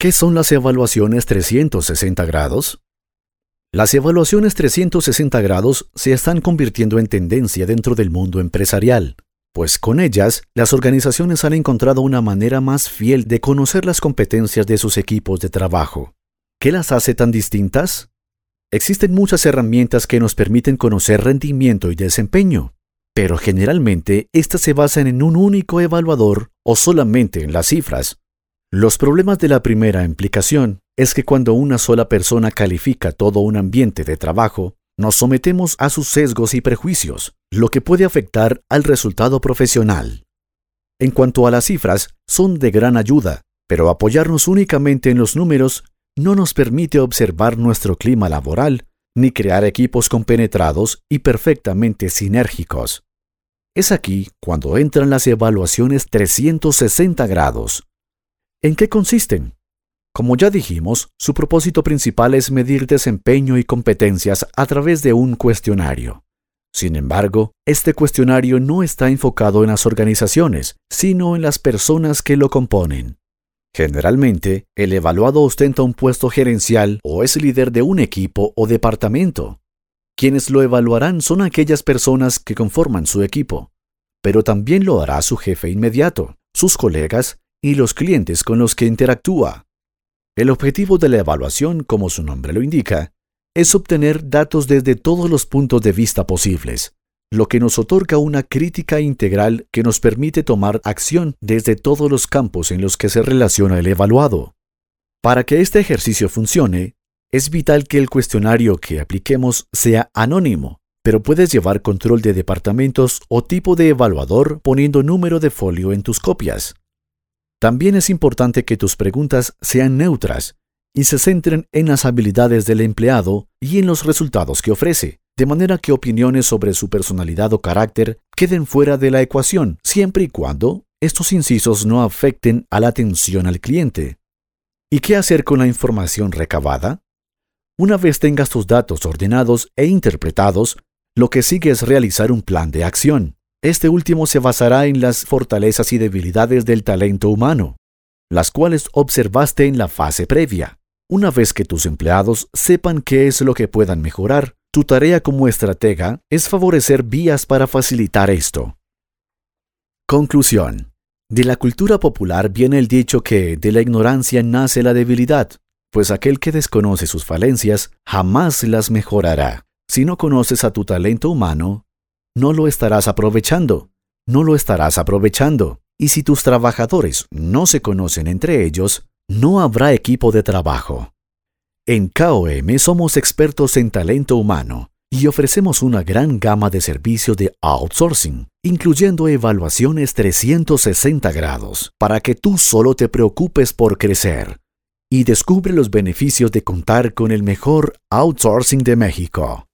¿Qué son las evaluaciones 360 grados? Las evaluaciones 360 grados se están convirtiendo en tendencia dentro del mundo empresarial, pues con ellas las organizaciones han encontrado una manera más fiel de conocer las competencias de sus equipos de trabajo. ¿Qué las hace tan distintas? Existen muchas herramientas que nos permiten conocer rendimiento y desempeño, pero generalmente estas se basan en un único evaluador o solamente en las cifras, los problemas de la primera implicación es que cuando una sola persona califica todo un ambiente de trabajo, nos sometemos a sus sesgos y prejuicios, lo que puede afectar al resultado profesional. En cuanto a las cifras, son de gran ayuda, pero apoyarnos únicamente en los números no nos permite observar nuestro clima laboral ni crear equipos compenetrados y perfectamente sinérgicos. Es aquí cuando entran las evaluaciones 360 grados, ¿En qué consisten? Como ya dijimos, su propósito principal es medir desempeño y competencias a través de un cuestionario. Sin embargo, este cuestionario no está enfocado en las organizaciones, sino en las personas que lo componen. Generalmente, el evaluado ostenta un puesto gerencial o es líder de un equipo o departamento. Quienes lo evaluarán son aquellas personas que conforman su equipo, pero también lo hará su jefe inmediato, sus colegas y los clientes con los que interactúa. El objetivo de la evaluación, como su nombre lo indica, es obtener datos desde todos los puntos de vista posibles, lo que nos otorga una crítica integral que nos permite tomar acción desde todos los campos en los que se relaciona el evaluado. Para que este ejercicio funcione, es vital que el cuestionario que apliquemos sea anónimo, pero puedes llevar control de departamentos o tipo de evaluador poniendo número de folio en tus copias. También es importante que tus preguntas sean neutras y se centren en las habilidades del empleado y en los resultados que ofrece, de manera que opiniones sobre su personalidad o carácter queden fuera de la ecuación, siempre y cuando estos incisos no afecten a la atención al cliente. ¿Y qué hacer con la información recabada? Una vez tengas tus datos ordenados e interpretados, lo que sigue es realizar un plan de acción. Este último se basará en las fortalezas y debilidades del talento humano, las cuales observaste en la fase previa. Una vez que tus empleados sepan qué es lo que puedan mejorar, tu tarea como estratega es favorecer vías para facilitar esto. Conclusión. De la cultura popular viene el dicho que de la ignorancia nace la debilidad, pues aquel que desconoce sus falencias jamás las mejorará. Si no conoces a tu talento humano, no lo estarás aprovechando, no lo estarás aprovechando. Y si tus trabajadores no se conocen entre ellos, no habrá equipo de trabajo. En KOM somos expertos en talento humano y ofrecemos una gran gama de servicios de outsourcing, incluyendo evaluaciones 360 grados, para que tú solo te preocupes por crecer y descubre los beneficios de contar con el mejor outsourcing de México.